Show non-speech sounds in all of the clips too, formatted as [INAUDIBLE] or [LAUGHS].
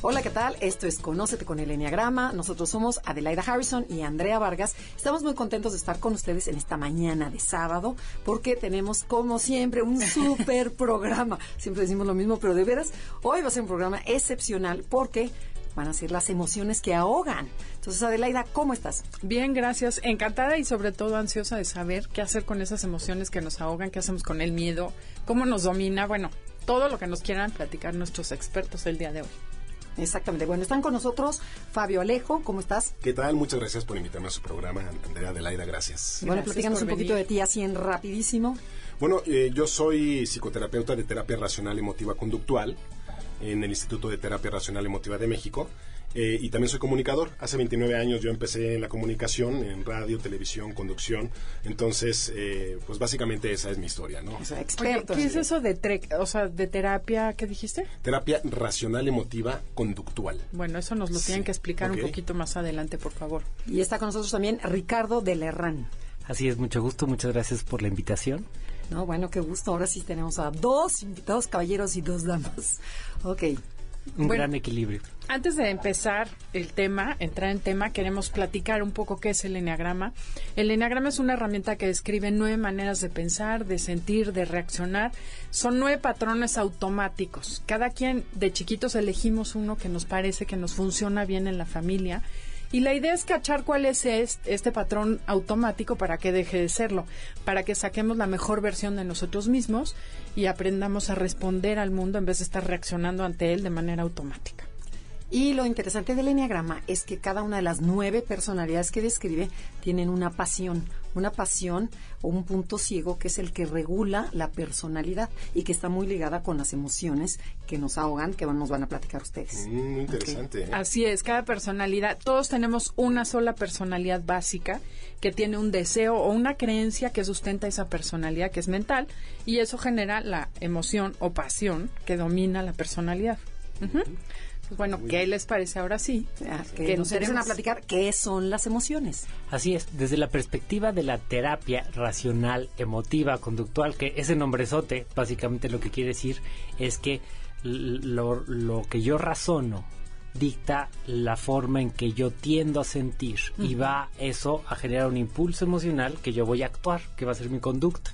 Hola, ¿qué tal? Esto es Conócete con el Enneagrama. Nosotros somos Adelaida Harrison y Andrea Vargas. Estamos muy contentos de estar con ustedes en esta mañana de sábado porque tenemos, como siempre, un [LAUGHS] súper programa. Siempre decimos lo mismo, pero de veras, hoy va a ser un programa excepcional porque van a ser las emociones que ahogan. Entonces, Adelaida, ¿cómo estás? Bien, gracias. Encantada y sobre todo ansiosa de saber qué hacer con esas emociones que nos ahogan, qué hacemos con el miedo, cómo nos domina. Bueno, todo lo que nos quieran platicar nuestros expertos el día de hoy. Exactamente. Bueno, están con nosotros Fabio Alejo. ¿Cómo estás? ¿Qué tal? Muchas gracias por invitarme a su programa, Andrea Adelaida. Gracias. bueno, platícanos un poquito de ti así en rapidísimo. Bueno, eh, yo soy psicoterapeuta de terapia racional emotiva conductual en el Instituto de Terapia Racional Emotiva de México. Eh, y también soy comunicador. Hace 29 años yo empecé en la comunicación, en radio, televisión, conducción. Entonces, eh, pues básicamente esa es mi historia, ¿no? O sea, experto. ¿Qué es eso de, o sea, de terapia? ¿Qué dijiste? Terapia racional emotiva conductual. Bueno, eso nos lo tienen que explicar un poquito más adelante, por favor. Y está con nosotros también Ricardo de Lerrán. Así es, mucho gusto. Muchas gracias por la invitación. No, bueno, qué gusto. Ahora sí tenemos a dos invitados caballeros y dos damas. Ok. Un gran equilibrio. Antes de empezar el tema, entrar en tema, queremos platicar un poco qué es el Enneagrama. El Enneagrama es una herramienta que describe nueve maneras de pensar, de sentir, de reaccionar. Son nueve patrones automáticos. Cada quien de chiquitos elegimos uno que nos parece que nos funciona bien en la familia y la idea es cachar cuál es este, patrón automático para que deje de serlo, para que saquemos la mejor versión de nosotros mismos y aprendamos a responder al mundo en vez de estar reaccionando ante él de manera automática. Y lo interesante del Enneagrama es que cada una de las nueve personalidades que describe tienen una pasión, una pasión o un punto ciego que es el que regula la personalidad y que está muy ligada con las emociones que nos ahogan, que nos van a platicar ustedes. Mm, muy interesante. ¿eh? Así es, cada personalidad, todos tenemos una sola personalidad básica que tiene un deseo o una creencia que sustenta esa personalidad que es mental y eso genera la emoción o pasión que domina la personalidad. Bueno, ¿qué les parece ahora sí? que, nos empiecen a platicar qué son las emociones. Así es, desde la perspectiva de la terapia racional, emotiva, conductual, que ese nombrezote básicamente lo que quiere decir es que lo, que yo razono dicta la forma en que yo tiendo a sentir y va eso a generar un impulso emocional que yo voy a actuar, que va a ser mi conducta.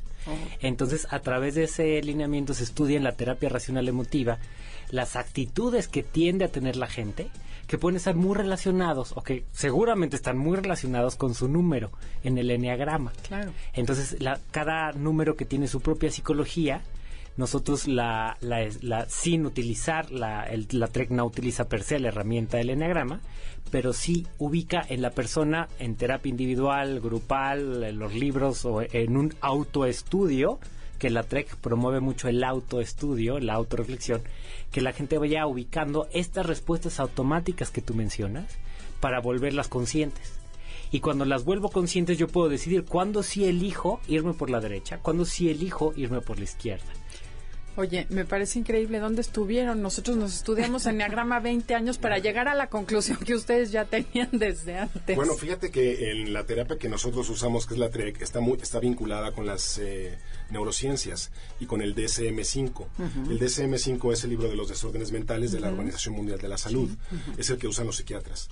Entonces, a través de ese lineamiento se estudia en la terapia racional emotiva las actitudes que tiende a tener la gente, que pueden estar muy relacionados o que seguramente están muy relacionados con su número en el enneagrama. Claro. Entonces, cada número que tiene su propia psicología, nosotros la, la, sin utilizar la, el, la TREC no utiliza per se la herramienta del enneagrama, pero sí ubica en la persona en terapia individual, grupal, en los libros o en un autoestudio que la TREC promueve mucho el autoestudio, la autoreflexión, que la gente vaya ubicando estas respuestas automáticas que tú mencionas para volverlas conscientes. Y cuando las vuelvo conscientes yo puedo decidir cuándo sí elijo irme por la derecha, cuándo sí elijo irme por la izquierda. Oye, me parece increíble dónde estuvieron. Nosotros nos estudiamos en [LAUGHS] Enneagrama 20 años para llegar a la conclusión que ustedes ya tenían desde antes. Bueno, fíjate que en la terapia que nosotros usamos, que es la TREC, está, muy, está vinculada con las eh, neurociencias y con el DSM-5. El DSM-5 es el libro de los desórdenes mentales de la Organización Mundial de la Salud. Es el que usan los psiquiatras.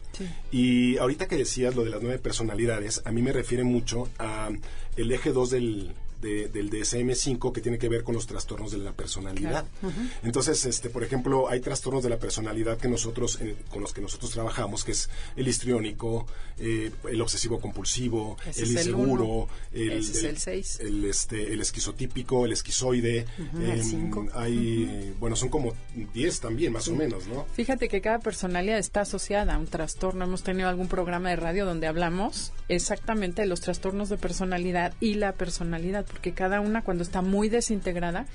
Y ahorita que decías lo de las nueve personalidades, a mí me refiere mucho a el eje 2 del del DSM-5 que tiene que ver con los trastornos de la personalidad. Entonces, este, por ejemplo, hay trastornos de la personalidad que nosotros, con los que nosotros trabajamos, que es el histriónico, eh, el obsesivo compulsivo, el inseguro, el, el, este, el esquizotípico, el esquizoide. Em, hay, bueno, son como 10 también, más o menos, ¿no? Fíjate que cada personalidad está asociada a un trastorno. Hemos tenido algún programa de radio donde hablamos exactamente de los trastornos de personalidad y la personalidad porque cada una cuando está muy desintegrada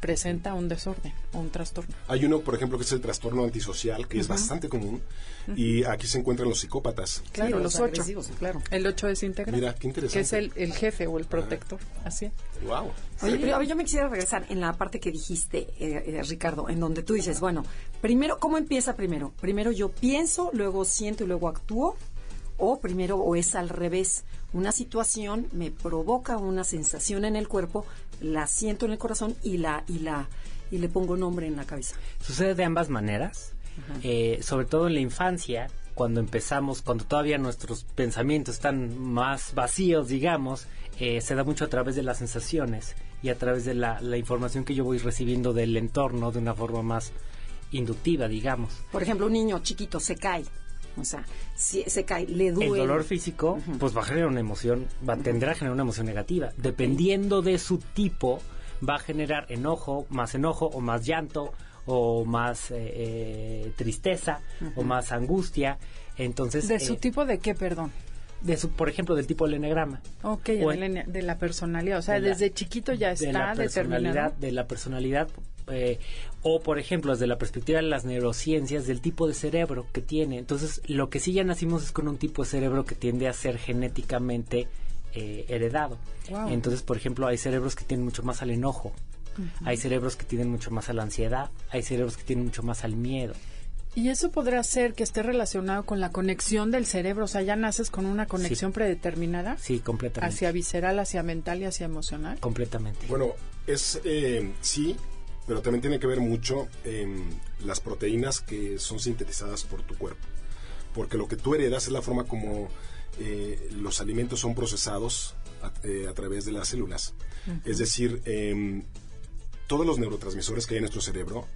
presenta un desorden o un trastorno. Hay uno, por ejemplo, que es el trastorno antisocial, que es bastante común, y aquí se encuentran los psicópatas. Claro, Sí, los ocho. agresivos, sí, claro. El 8 es íntegra. Mira, qué interesante. Que es el, el jefe o el protector. Así es. Wow. Oye, pero a ver, yo me quisiera regresar en la parte que dijiste, eh, eh, Ricardo, en donde tú dices, bueno, primero, ¿cómo empieza primero? Primero yo pienso, luego siento y luego actúo, o primero, o es al revés. Una situación me provoca una sensación en el cuerpo, la siento en el corazón y la, y la, y le pongo nombre en la cabeza. Sucede de ambas maneras, eh, sobre todo en la infancia, cuando empezamos, cuando todavía nuestros pensamientos están más vacíos, digamos, eh, se da mucho a través de las sensaciones y a través de la, la información que yo voy recibiendo del entorno de una forma más inductiva, digamos. Por ejemplo, un niño chiquito se cae, o sea, si se cae, le duele. El dolor físico, pues va a generar una emoción, va, tendrá a generar una emoción negativa. Dependiendo de su tipo, va a generar enojo, más enojo o más llanto o más eh, eh, tristeza o más angustia. Entonces, ¿De su eh, tipo de qué, perdón? De su, por ejemplo, del tipo del enegrama. Ok, O de, la, de la personalidad. O sea, de la- desde chiquito ya de la está personalidad, determinado. de la personalidad eh, o por ejemplo desde la perspectiva de las neurociencias del tipo de cerebro que tiene entonces lo que sí ya nacimos es con un tipo de cerebro que tiende a ser genéticamente eh, heredado Wow. entonces por ejemplo hay cerebros que tienen mucho más al enojo hay cerebros que tienen mucho más a la ansiedad hay cerebros que tienen mucho más al miedo Y eso podrá ser que esté relacionado con la conexión del cerebro. O sea, ya naces con una conexión predeterminada sí completamente hacia visceral, hacia mental y hacia emocional. completamente Bueno, es eh, sí, pero también tiene que ver mucho en las proteínas que son sintetizadas por tu cuerpo. Porque lo que tú heredas es la forma como eh, los alimentos son procesados a, eh, a través de las células. Es decir, em, todos los neurotransmisores que hay en nuestro cerebro,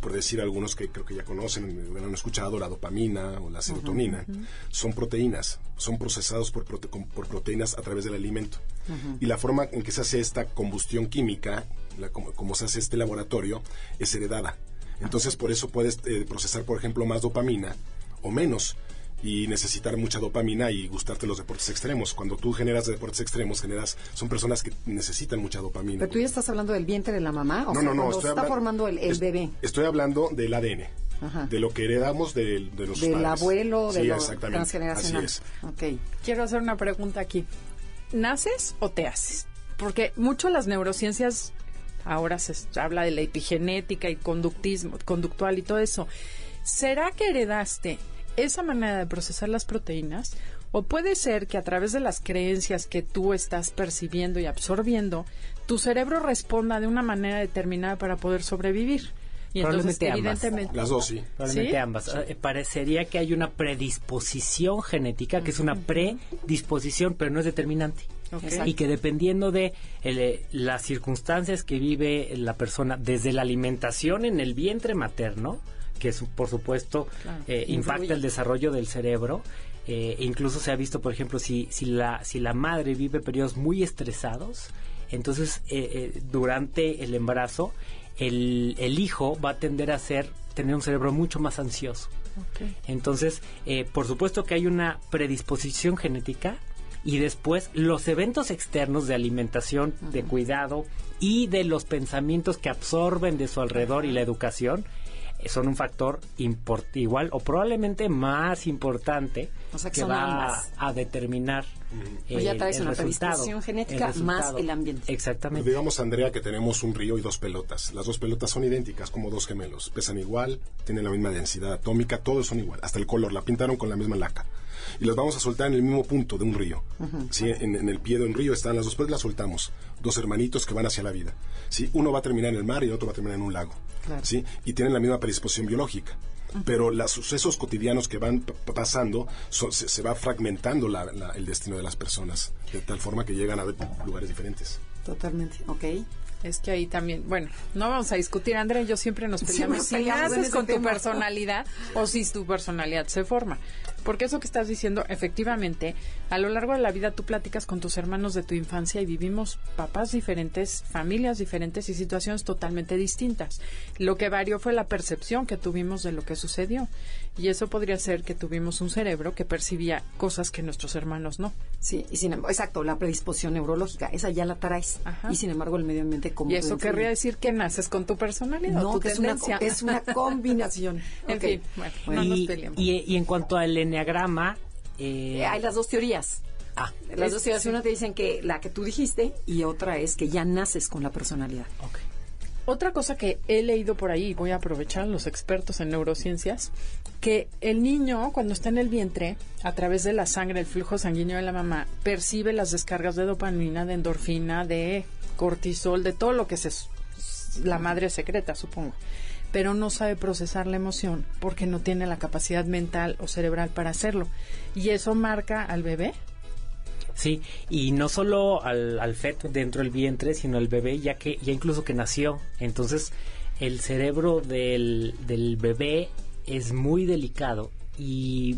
por decir algunos que creo que ya conocen, han escuchado, la dopamina o la serotonina, son proteínas, son procesados por, prote- por proteínas a través del alimento. Y la forma en que se hace esta combustión química, la- como, como se hace este laboratorio, es heredada. Entonces, por eso puedes eh, procesar, por ejemplo, más dopamina o menos y necesitar mucha dopamina y gustarte los deportes extremos. Cuando tú generas deportes extremos, generas son personas que necesitan mucha dopamina. Pero tú ya estás hablando del vientre de la mamá, o No, sea, no, no, estoy está formando el, bebé. Estoy hablando del ADN, Ajá. de lo que heredamos de, de los Del padres. abuelo, de sí, lo exactamente. transgeneracional. Así es. Quiero hacer una pregunta aquí. ¿Naces o te haces? Porque mucho las neurociencias, ahora se habla de la epigenética y conductismo, conductual y todo eso. ¿Será que heredaste esa manera de procesar las proteínas? ¿O puede ser que a través de las creencias que tú estás percibiendo y absorbiendo, tu cerebro responda de una manera determinada para poder sobrevivir? Y entonces, ambas. evidentemente, Las dos, sí. Probablemente ¿Sí? ambas. Eh, parecería que hay una predisposición genética, que es una predisposición, pero no es determinante. Y que dependiendo de el, eh, las circunstancias que vive la persona, desde la alimentación en el vientre materno, que por supuesto Claro. eh, impacta el desarrollo del cerebro, eh, incluso se ha visto, por ejemplo, si, si, la, si la madre vive periodos muy estresados, entonces eh, durante el embarazo, el, el hijo va a tender a ser, tener un cerebro mucho más ansioso. Entonces, por supuesto que hay una predisposición genética y después los eventos externos de alimentación, de cuidado y de los pensamientos que absorben de su alrededor y la educación son un factor import- igual o probablemente más importante O sea que que son va ambas. a determinar Pues ya el- traes el una predisposición genética el más el ambiente. Exactamente. Digamos, Andrea, que tenemos un río y dos pelotas. Las dos pelotas son idénticas, como dos gemelos. Pesan igual, tienen la misma densidad atómica, todos son igual. Hasta el color, la pintaron con la misma laca. Y las vamos a soltar en el mismo punto de un río. ¿sí? en, en el pie de un río están las dos pelotas, las soltamos. Dos hermanitos que van hacia la vida. ¿sí? Uno va a terminar en el mar y el otro va a terminar en un lago. Claro. ¿sí? Y tienen la misma predisposición biológica. Pero los sucesos cotidianos que van pasando, so- se, se va fragmentando la- la- el destino de las personas, de tal forma que llegan a ver lugares diferentes. Totalmente, ok. Es que ahí también, bueno, no vamos a discutir, Andrea yo siempre nos peleamos. si ese con tu tema. personalidad o si tu personalidad se forma. Porque eso que estás diciendo, efectivamente, a lo largo de la vida tú platicas con tus hermanos de tu infancia y vivimos papás diferentes, familias diferentes y situaciones totalmente distintas. Lo que varió fue la percepción que tuvimos de lo que sucedió. Y eso podría ser que tuvimos un cerebro que percibía cosas que nuestros hermanos no. Sí, y sin embargo, exacto, la predisposición neurológica, esa ya la traes. Ajá. Y sin embargo, el medio ambiente como Y eso querría decir que naces con tu personalidad, no, tu que es una, tendencia. es una [LAUGHS] combinación. en Ok. fin, bueno, no nos y, peleemos. y- y en cuanto al enneagrama, eh, Eh, Hay las dos teorías. ah, Las Es- dos teorías, sí. una te dicen que la que tú dijiste y otra es que ya naces con la personalidad. ok. Otra cosa que he leído por ahí, y voy a aprovechar los expertos en neurociencias, que el niño cuando está en el vientre, a través de la sangre, el flujo sanguíneo de la mamá, percibe las descargas de dopamina, de endorfina, de cortisol, de todo lo que se, la madre secreta, supongo. Pero no sabe procesar la emoción porque no tiene la capacidad mental o cerebral para hacerlo. Y eso marca al bebé. Sí, y no solo al, al feto dentro del vientre, sino al bebé, ya que ya incluso que nació. Entonces, el cerebro del, del bebé es muy delicado y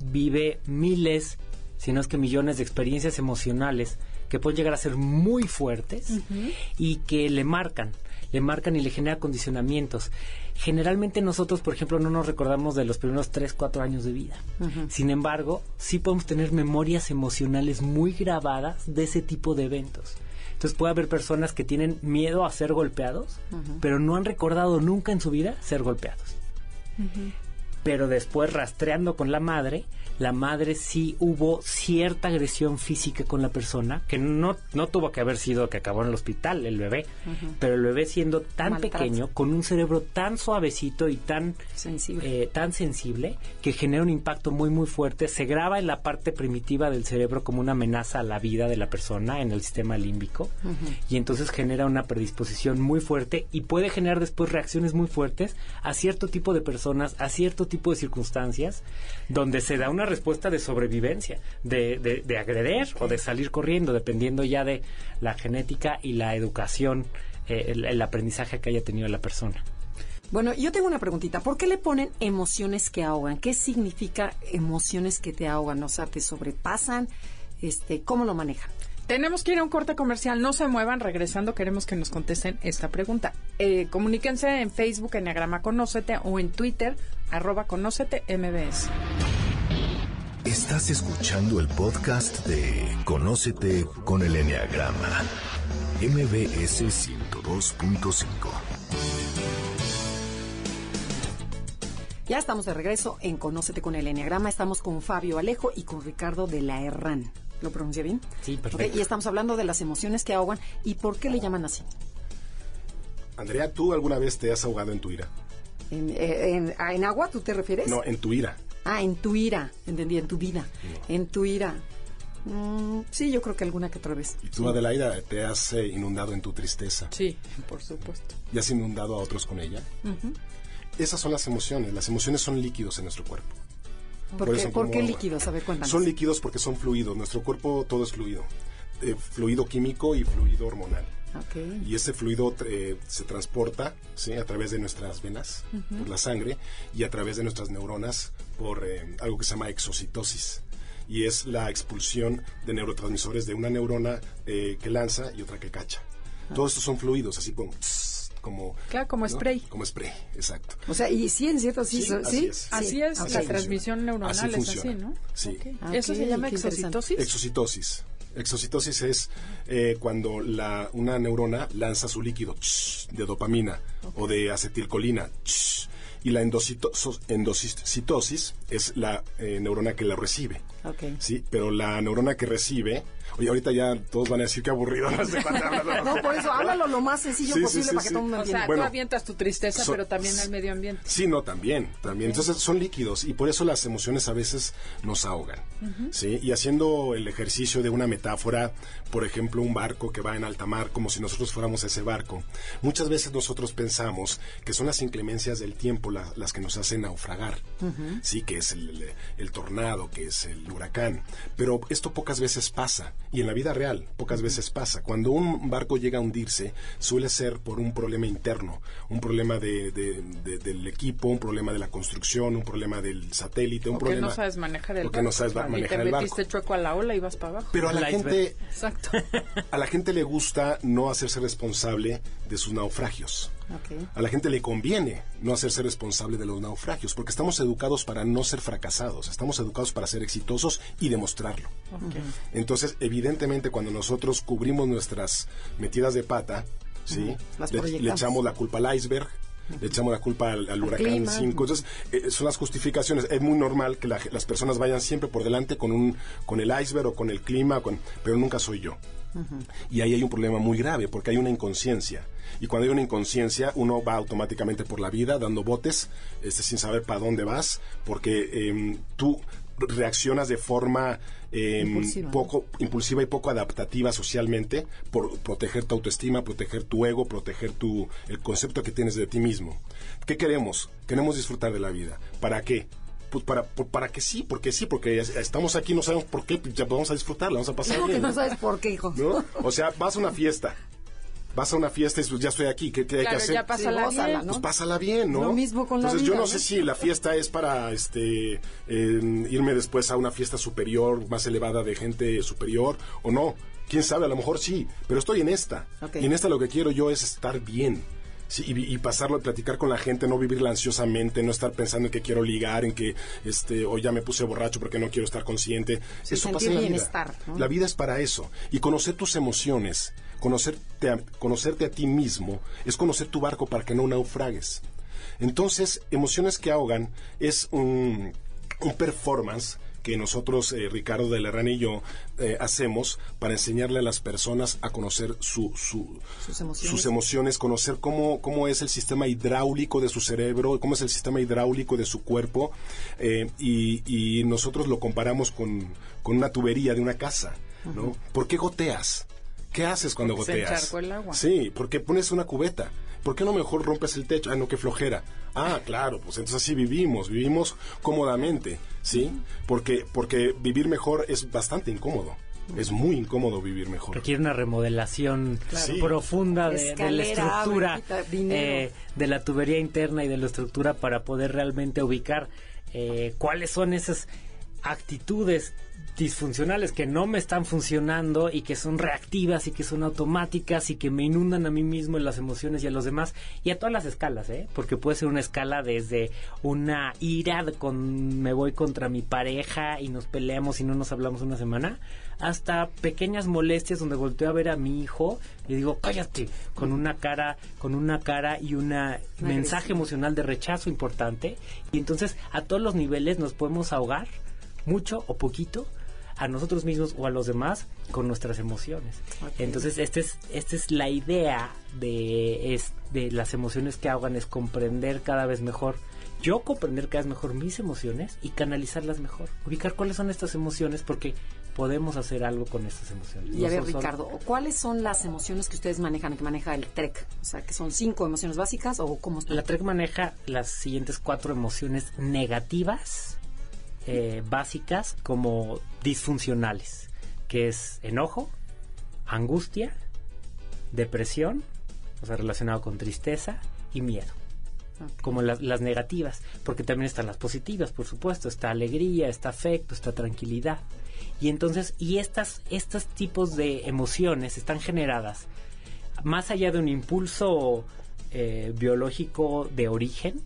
vive miles, si no es que millones de experiencias emocionales que pueden llegar a ser muy fuertes y que le marcan, le marcan y le generan condicionamientos. Generalmente nosotros, por ejemplo, no nos recordamos de los primeros 3, 4 años de vida. Sin embargo, sí podemos tener memorias emocionales muy grabadas de ese tipo de eventos. Entonces puede haber personas que tienen miedo a ser golpeados, pero no han recordado nunca en su vida ser golpeados. Pero después rastreando con la madre, la madre sí hubo cierta agresión física con la persona, que no, no tuvo que haber sido que acabó en el hospital el bebé, pero el bebé siendo tan Maltrato. pequeño, con un cerebro tan suavecito y tan Sensible. eh, tan sensible que genera un impacto muy muy fuerte, se graba en la parte primitiva del cerebro como una amenaza a la vida de la persona en el sistema límbico y entonces genera una predisposición muy fuerte y puede generar después reacciones muy fuertes a cierto tipo de personas, a cierto tipo de circunstancias donde se da una respuesta de sobrevivencia, de, de, de agreder o de salir corriendo, dependiendo ya de la genética y la educación, eh, el- el aprendizaje que haya tenido la persona. Bueno, yo tengo una preguntita. ¿Por qué le ponen emociones que ahogan? ¿Qué significa emociones que te ahogan? O sea, te sobrepasan. Este, ¿Cómo lo manejan? Tenemos que ir a un corte comercial. No se muevan. Regresando, queremos que nos contesten esta pregunta. Eh, comuníquense en Facebook, Enneagrama Conócete, o en Twitter, arroba Conócete MBS. Estás escuchando el podcast de Conócete con el Enneagrama. MBS 102.5. Ya estamos de regreso en Conócete con el Enneagrama. Estamos con Fabio Alejo y con Ricardo de la Herrán. ¿Lo pronuncié bien? Sí, perfecto. Ok, y estamos hablando de las emociones que ahogan y por qué le llaman así. Andrea, ¿tú alguna vez te has ahogado en tu ira? ¿En, eh, en- ah, ¿en agua tú te refieres? No, en tu ira. Ah, en tu ira. Entendí, en tu vida. En tu ira. Mm, sí, yo creo que alguna que otra vez. Y tú, Adelaida, te has eh, inundado en tu tristeza. Sí, por supuesto. ¿Y has inundado a otros con ella? Esas son las emociones. Las emociones son líquidos en nuestro cuerpo. ¿Por, Por qué, por qué líquidos? A ver, cuéntanos. Son líquidos porque son fluidos. Nuestro cuerpo todo es fluido. Eh, fluido químico y fluido hormonal. Y ese fluido eh, se transporta ¿sí? a través de nuestras venas, por la sangre, y a través de nuestras neuronas por eh, algo que se llama exocitosis. Y es la expulsión de neurotransmisores de una neurona eh, que lanza y otra que cacha. Todos estos son fluidos, así como... tss, como Claro, como ¿no? spray. Como spray, exacto. O sea, y sí, en cierto, sí. Sí, so- así ¿sí? es. Así la transmisión neuronal Así es así, funciona. ¿no? Sí. Ah, ¿Eso se llama exocitosis? Exocitosis. Exocitosis es eh, cuando la, una neurona lanza su líquido ch, de dopamina o de acetilcolina. ch, y la endocitosis es la eh, neurona que la recibe. Sí, pero la neurona que recibe, oye, ahorita ya todos van a decir que aburrido. No, sé No, por eso háblalo lo más sencillo Sí, posible sí, para que todo el mundo O sea, entienda. Bueno, tú avientas tu tristeza, so- pero también al medio ambiente. Sí, no, también, también. Entonces son líquidos y por eso las emociones a veces nos ahogan. ¿sí? Y haciendo el ejercicio de una metáfora, por ejemplo, un barco que va en alta mar, como si nosotros fuéramos ese barco, muchas veces nosotros pensamos que son las inclemencias del tiempo la- las que nos hacen naufragar, sí, que es el, el- el tornado, que es el huracán. Pero esto pocas veces pasa, y en la vida real pocas veces pasa. Cuando un barco llega a hundirse, suele ser por un problema interno, un problema de, de- de- del equipo, un problema de la construcción, un problema del satélite, un Porque problema... no sabes manejar el barco. no sabes o sea, manejar y el te metiste barco. chueco a la ola y vas para abajo. Pero a la gente, Exacto. a la gente le gusta no hacerse responsable de sus naufragios. Ok. A la gente le conviene no hacerse responsable de los naufragios, porque estamos educados para no ser fracasados, estamos educados para ser exitosos y demostrarlo. Ok. Entonces, evidentemente, cuando nosotros cubrimos nuestras metidas de pata, ¿sí? Le, echamos la culpa al iceberg. Le echamos la culpa al, al huracán clima. 5. Entonces, eh, son las justificaciones. Es muy normal que la- las personas vayan siempre por delante con un con el iceberg o con el clima, con, pero nunca soy yo. Y ahí hay un problema muy grave porque hay una inconsciencia. Y cuando hay una inconsciencia, uno va automáticamente por la vida dando botes este, sin saber para dónde vas, porque em, tú reaccionas de forma em, Impulsiva, poco impulsiva y poco adaptativa socialmente por proteger tu autoestima, proteger tu ego, proteger tu el concepto que tienes de ti mismo. ¿Qué queremos? Queremos disfrutar de la vida. ¿Para qué? Pues para, por- para que sí, porque sí, porque es- estamos aquí, no sabemos por qué, pues ya vamos a disfrutarla, vamos a pasar No, que no sabes por qué, hijo. ¿no? [LAUGHS] O sea, vas a una fiesta. Vas a una fiesta y dices, ya estoy aquí, ¿qué, qué hay que hacer? ya pásala Sí, gózala, bien. ¿no? Pues pásala bien, ¿no? Lo mismo con la Entonces, yo vida, no ¿no? sé si la fiesta es para este eh, irme después a una fiesta superior, más elevada de gente superior, o no. Quién sabe, a lo mejor sí, pero estoy en esta. Y en esta lo que quiero yo es estar bien. Sí, y, y pasarlo, platicar con la gente, no vivirla ansiosamente, no estar pensando en que quiero ligar, en que este, o ya me puse borracho porque no quiero estar consciente. Sí, eso pasa en la bienestar, vida. ¿no? La vida es para eso. Y conocer tus emociones, conocerte a, conocerte a ti mismo, es conocer tu barco para que no naufragues. Entonces, emociones que ahogan es un, un performance que nosotros, eh, Ricardo de la Herrera y yo, eh, hacemos para enseñarle a las personas a conocer su, su- Sus emociones. sus emociones, conocer cómo, cómo es el sistema hidráulico de su cerebro, cómo es el sistema hidráulico de su cuerpo, eh, y, y nosotros lo comparamos con, con una tubería de una casa, ¿no? ¿Por qué goteas? ¿Qué haces cuando Porque goteas? el agua. Sí, porque pones una cubeta. ¿Por qué no mejor rompes el techo? Ah, no, qué flojera. Ah, claro, pues entonces así vivimos, vivimos cómodamente, ¿sí? Porque, porque vivir mejor es bastante incómodo. Es muy incómodo vivir mejor. requiere una remodelación Claro. Sí. profunda de, de la estructura eh, de la tubería interna y de la estructura para poder realmente ubicar eh, cuáles son esas actitudes disfuncionales que no me están funcionando y que son reactivas y que son automáticas y que me inundan a mí mismo en las emociones y a los demás y a todas las escalas, ¿eh? Porque puede ser una escala desde una ira con me voy contra mi pareja y nos peleamos y no nos hablamos una semana hasta pequeñas molestias donde volteo a ver a mi hijo y digo cállate con una cara con una cara y una mensaje emocional de rechazo importante y entonces a todos los niveles nos podemos ahogar mucho o poquito a nosotros mismos o a los demás con nuestras emociones. Entonces, esta es, esta es la idea de, es, de las emociones que ahogan, es comprender cada vez mejor, yo comprender cada vez mejor mis emociones y canalizarlas mejor. Ubicar cuáles son estas emociones porque podemos hacer algo con estas emociones. Y a ver, Ricardo, ¿cuáles son las emociones que ustedes manejan, que maneja el TREC? O sea, que son cinco emociones básicas o cómo está? La TREC maneja las siguientes cuatro emociones negativas, eh, básicas, como disfuncionales, que es enojo, angustia, depresión, o sea, relacionado con tristeza y miedo. Como las, las negativas, porque también están las positivas, por supuesto, está alegría, está afecto, está tranquilidad. Y entonces, y estas, estos tipos de emociones están generadas más allá de un impulso eh, biológico de origen,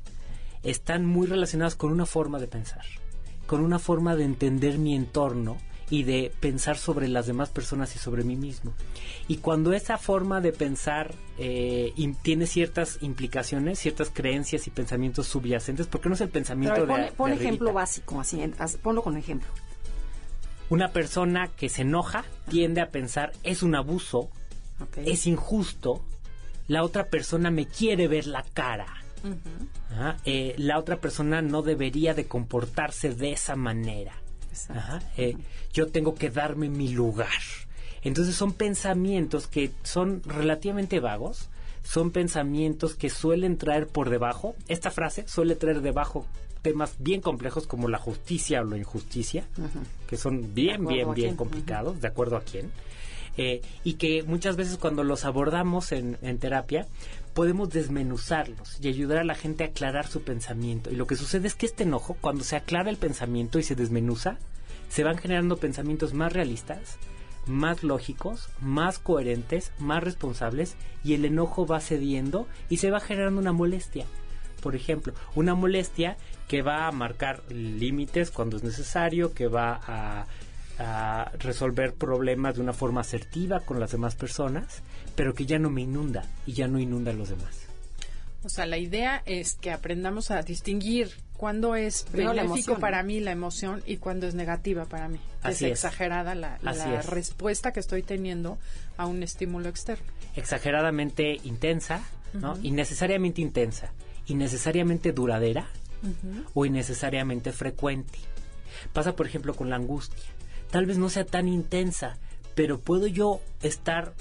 están muy relacionadas con una forma de pensar, con una forma de entender mi entorno y de pensar sobre las demás personas y sobre mí mismo. Y cuando esa forma de pensar eh, tiene ciertas implicaciones, ciertas creencias y pensamientos subyacentes, porque no es el Pero pensamiento ver, de, pon, de pon ejemplo básico, así, ponlo con ejemplo. Una persona que se enoja tiende a pensar es un abuso, es injusto, la otra persona me quiere ver la cara. Ajá, eh, la otra persona no debería de comportarse de esa manera. Ajá, eh, yo tengo que darme mi lugar. Entonces son pensamientos que son relativamente vagos, son pensamientos que suelen traer por debajo, esta frase suele traer debajo temas bien complejos como la justicia o la injusticia, que son bien, bien, bien complicados, de acuerdo a quién. Eh, y que muchas veces cuando los abordamos en, en terapia podemos desmenuzarlos y ayudar a la gente a aclarar su pensamiento. Y lo que sucede es que este enojo, cuando se aclara el pensamiento y se desmenuza, se van generando pensamientos más realistas, más lógicos, más coherentes, más responsables y el enojo va cediendo y se va generando una molestia. Por ejemplo, una molestia que va a marcar límites cuando es necesario, que va a, a resolver problemas de una forma asertiva con las demás personas, pero que ya no me inunda y ya no inunda a los demás. O sea, la idea es que aprendamos a distinguir cuándo es Primero benéfico emoción, para ¿no? mí la emoción y cuándo es negativa para mí. Así es es. exagerada la, Así la es. respuesta que estoy teniendo a un estímulo externo. Exageradamente intensa, ¿no? Innecesariamente intensa, innecesariamente duradera o innecesariamente frecuente. Pasa, por ejemplo, con la angustia. Tal vez no sea tan intensa, pero puedo yo estar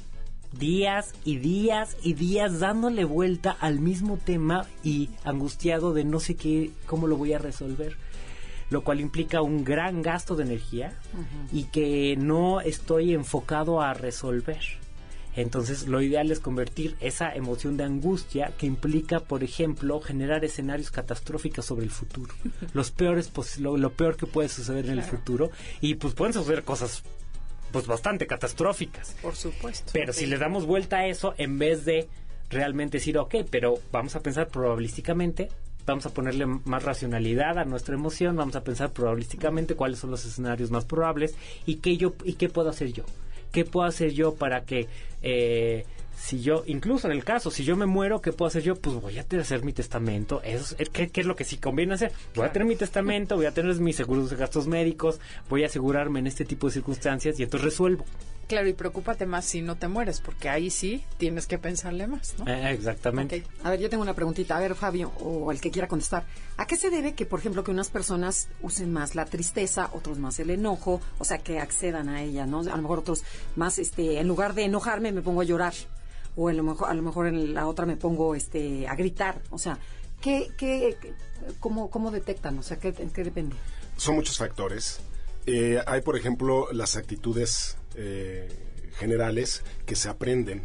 días y días y días dándole vuelta al mismo tema y angustiado de no sé qué, cómo lo voy a resolver. Lo cual implica un gran gasto de energía y que no estoy enfocado a resolver. Entonces, lo ideal es convertir esa emoción de angustia que implica, por ejemplo, generar escenarios catastróficos sobre el futuro. [LAUGHS] Los peores lo peor que puede suceder en el futuro y pues pueden suceder cosas pues bastante catastróficas. Por supuesto. Pero si le damos vuelta a eso, en vez de realmente decir, ok, pero vamos a pensar probabilísticamente, vamos a ponerle más racionalidad a nuestra emoción, vamos a pensar probabilísticamente cuáles son los escenarios más probables y qué, yo, y qué puedo hacer yo. ¿Qué puedo hacer yo para que, eh, si yo, incluso en el caso, si yo me muero, ¿qué puedo hacer yo? Pues voy a hacer mi testamento. Eso es, ¿qué, qué es lo que sí conviene hacer? Voy a tener mi [LAUGHS] testamento, voy a tener mis seguros de gastos médicos, voy a asegurarme en este tipo de circunstancias y entonces resuelvo. Claro, y preocúpate más si no te mueres, porque ahí sí tienes que pensarle más, ¿no? Eh, exactamente. A ver, yo tengo una preguntita. A ver, Fabio, o el que quiera contestar. ¿A qué se debe que, por ejemplo, que unas personas usen más la tristeza, otros más el enojo, o sea, que accedan a ella, ¿no? A lo mejor otros más, este, en lugar de enojarme, me pongo a llorar. O a lo mejor, a lo mejor en la otra me pongo, este, a gritar. O sea, ¿qué, qué, qué- cómo, cómo detectan? O sea, ¿qué, qué depende? Son muchos factores. Eh, hay, por ejemplo, las actitudes eh, generales que se aprenden,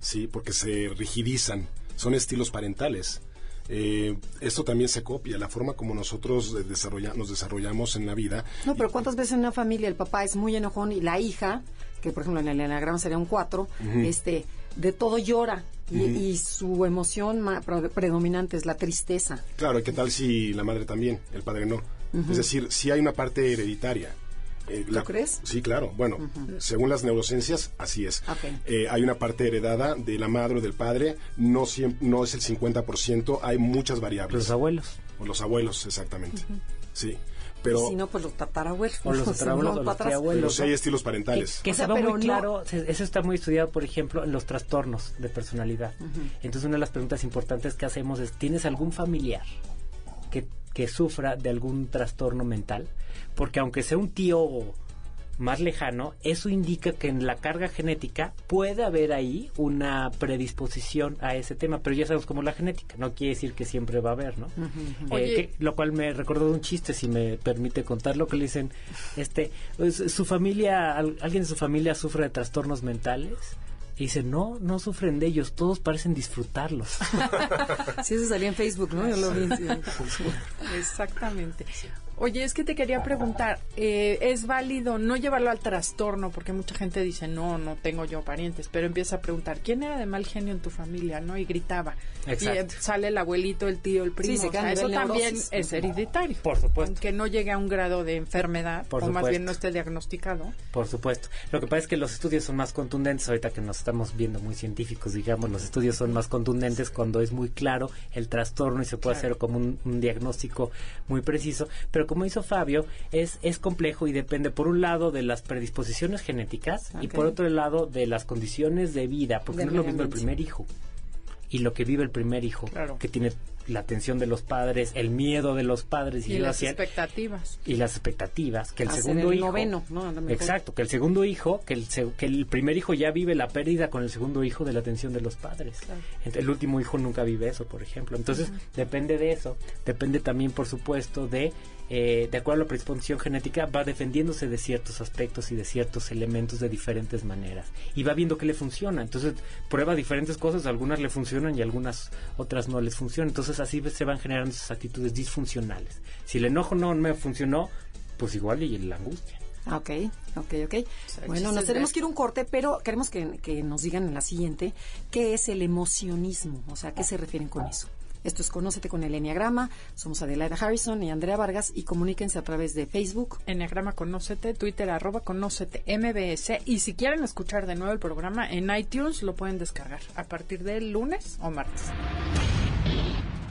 ¿sí? Porque se rigidizan. Son estilos parentales. Eh, esto también se copia, la forma como nosotros desarrolla- nos desarrollamos en la vida. No, pero ¿cuántas veces en una familia el papá es muy enojón y la hija, que por ejemplo en el enagrama sería un 4, este, de todo llora y, y su emoción pre- predominante es la tristeza? Claro, ¿y qué tal si la madre también, el padre no? Es decir, si hay una parte hereditaria. Eh, la- crees? Sí, claro. Bueno, según las neurociencias, así es. Eh, hay una parte heredada de la madre o del padre, no, siem- no es el 50%, hay muchas variables. Los abuelos. O los abuelos, exactamente. Sí. Pero, y si no, pues los tatarabuelos. O los [LAUGHS] tatarabuelos no, o para los pero hay estilos Que, parentales. que O se sea, va muy no- claro, eso está muy estudiado, por ejemplo, en los trastornos de personalidad. Entonces, una de las preguntas importantes que hacemos es, ¿tienes algún familiar que, sufra de algún trastorno mental? Porque aunque sea un tío más lejano, eso indica que en la carga genética puede haber ahí una predisposición a ese tema, pero ya sabemos cómo es la genética, no quiere decir que siempre va a haber, ¿no? Eh, Oye. que- lo cual me recordó de un chiste, si me permite contarlo, que le dicen, este, pues, su familia, al- alguien de su familia sufre de trastornos mentales. Y dice, no, no sufren de ellos, todos parecen disfrutarlos. [LAUGHS] Sí, eso salía en Facebook, ¿no? Yo lo vi. sí. Exactamente. Oye, es que te quería preguntar, eh, ¿es válido no llevarlo al trastorno? Porque mucha gente dice, no, no tengo yo parientes, pero empieza a preguntar, ¿quién era de mal genio en tu familia? ¿No? Y gritaba. Exacto. Y eh, sale el abuelito, el tío, el primo. Sí, se O sea, eso también es hereditario. Por supuesto. Aunque no llegue a un grado de enfermedad, Por o más bien no esté diagnosticado. Por supuesto. Lo que pasa es que los estudios son más contundentes, ahorita que nos estamos viendo muy científicos, digamos, los estudios son más contundentes cuando es muy claro el trastorno y se puede hacer como un, un diagnóstico muy preciso. Pero como hizo Fabio, es, es complejo y depende por un lado de las predisposiciones genéticas y por otro lado de las condiciones de vida, porque no es lo mismo el primer hijo y lo que vive el primer hijo, Claro. que tiene la atención de los padres, el miedo de los padres y, las hacia- expectativas. y las expectativas que el Hacer segundo el hijo noveno, ¿no? Exacto que el segundo hijo que el que el primer hijo ya vive la pérdida con el segundo hijo de la atención de los padres. Claro. El último hijo nunca vive eso por ejemplo. Entonces depende de eso. Depende también por supuesto de eh, de acuerdo a la predisposición genética va defendiéndose de ciertos aspectos y de ciertos elementos de diferentes maneras. Y va viendo qué le funciona. Entonces prueba diferentes cosas algunas le funcionan y algunas otras no les funcionan. Entonces así se van generando esas actitudes disfuncionales si el enojo no me funcionó pues igual y la angustia Ah, Ok, ok, ok. Bueno, nos tenemos que ir a un corte, pero queremos que, que nos digan en la siguiente qué es el emocionismo, o sea, ¿a qué se refieren con eso? Esto es Conócete con el Enneagrama. Somos Adelaida Harrison y Andrea Vargas y comuníquense a través de Facebook. Enneagrama Conócete, Twitter arroba Conócete MBS. Y si quieren escuchar de nuevo el programa en iTunes, lo pueden descargar a partir del lunes o martes.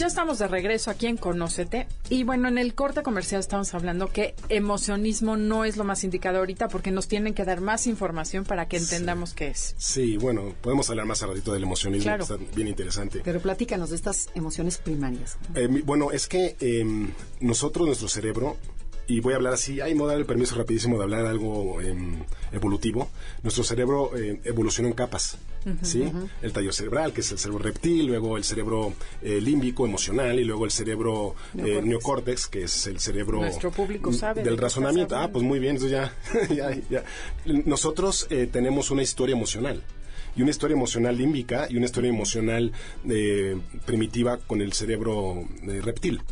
Ya estamos de regreso aquí en Conócete. Y bueno, en el corte comercial estamos hablando que emocionismo no es lo más indicado ahorita porque nos tienen que dar más información para que entendamos qué es. Sí, bueno, podemos hablar más a ratito del emocionismo, Claro. que está bien interesante. Pero platícanos de estas emociones primarias. Eh, bueno, es que em, nosotros, nuestro cerebro, y voy a hablar así, ay, me voy a dar el permiso rapidísimo de hablar algo em, evolutivo. Nuestro cerebro eh, evolucionó en capas, ¿sí? El tallo cerebral, que es el cerebro reptil, luego el cerebro eh, límbico, emocional, y luego el cerebro eh, Neocórtex. que es el cerebro... Nuestro público sabe de Del razonamiento. Ah, pues muy bien, ya, [LAUGHS] ya, ya. Nosotros eh, tenemos una historia emocional. Y una historia emocional límbica y una historia emocional eh, primitiva con el cerebro eh, reptil.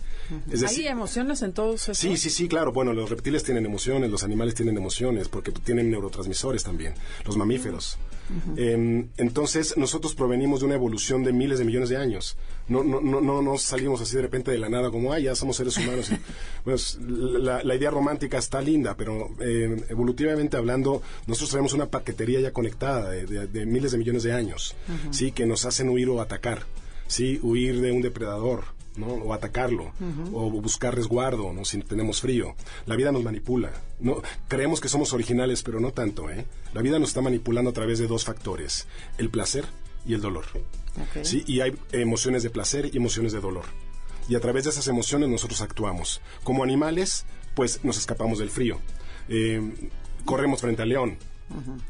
Es decir, Hay emociones en todos esos. Sí, sí, sí, claro. Bueno, los reptiles tienen emociones, los animales tienen emociones, porque tienen neurotransmisores también, los mamíferos. Em, entonces, nosotros provenimos de una evolución de miles de millones de años. No, no, no, no, no salimos así de repente de la nada como, ay, ya somos seres humanos. [LAUGHS] Pues, la, la idea romántica está linda, pero eh, evolutivamente hablando, nosotros traemos una paquetería ya conectada de, de- de miles de millones de años, ¿sí? Que nos hacen huir o atacar, ¿sí? Huir de un depredador. ¿No? o atacarlo o buscar resguardo ¿no? si tenemos frío. La vida nos manipula no creemos que somos originales pero no tanto ¿eh? la vida nos está manipulando a través de dos factores el placer y el dolor sí y hay emociones de placer y emociones de dolor. Y a través de esas emociones nosotros actuamos. Como animales pues nos escapamos del frío. Eh, corremos frente al león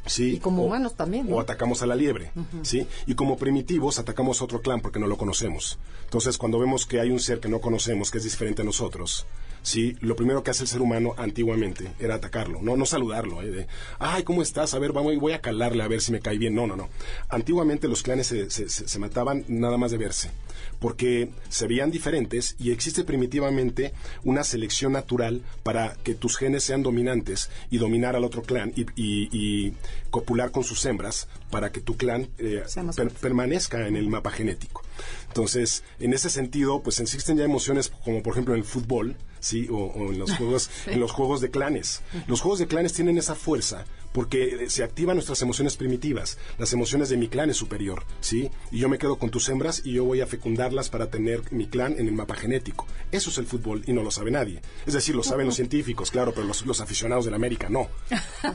¿sí? Y como O- humanos también, ¿no? O atacamos a la liebre, ¿sí? Y como primitivos atacamos a otro clan porque no lo conocemos. Entonces, cuando vemos que hay un ser que no conocemos, que es diferente a nosotros, ¿sí? Lo primero que hace el ser humano antiguamente era atacarlo, no, no saludarlo, ¿eh? De, ay, ¿cómo estás? A ver, vamos, voy a calarle a ver si me cae bien. No, no, no. Antiguamente los clanes se, se- se- se mataban nada más de verse, porque se veían diferentes y existe primitivamente una selección natural para que tus genes sean dominantes y dominar al otro clan y, y- y copular con sus hembras para que tu clan eh, per- permanezca en el mapa genético. Entonces, en ese sentido, pues existen ya emociones como por ejemplo en el fútbol, sí, o, o en los [LAUGHS] juegos, en los juegos de clanes. Los juegos de clanes tienen esa fuerza porque eh, se activan nuestras emociones primitivas. Las emociones de mi clan es superior, sí, y yo me quedo con tus hembras y yo voy a fecundarlas para tener mi clan en el mapa genético. Eso es el fútbol y no lo sabe nadie. Es decir, lo saben los científicos, claro, pero los, los aficionados de la América no.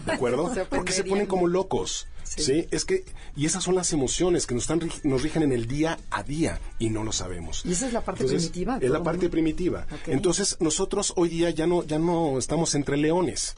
¿De acuerdo? [LAUGHS] Porque se ponen como locos. Sí. Sí. es que, y esas son las emociones que nos, están, nos rigen en el día a día y no lo sabemos. Y esa es la parte primitiva Es la parte primitiva. Entonces, nosotros hoy día ya no, ya no estamos entre leones.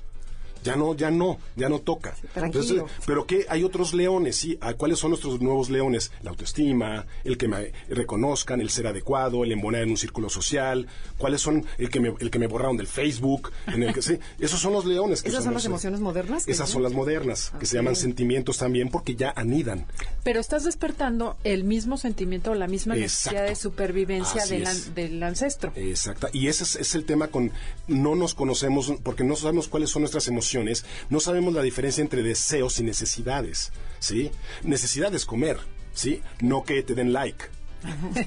Ya no, ya no, ya no toca. tranquilo. Entonces, pero que hay otros leones, sí. ¿A ¿Cuáles son nuestros nuevos leones? La autoestima, el que me reconozcan, el ser adecuado, el embonar en un círculo social. ¿Cuáles son el que me, el que me borraron del Facebook? En el que, sí, esos son los leones. Que ¿Esas son las emociones modernas? Esas son las modernas, que se llaman sentimientos también porque ya anidan. Pero estás despertando el mismo sentimiento o la misma necesidad Exacto. de supervivencia del, an- del ancestro. Exacta. Y ese es, es el tema con no nos conocemos porque no sabemos cuáles son nuestras emociones, no sabemos la diferencia entre deseos y necesidades, ¿sí? Necesidad es comer, ¿sí? No que te den like.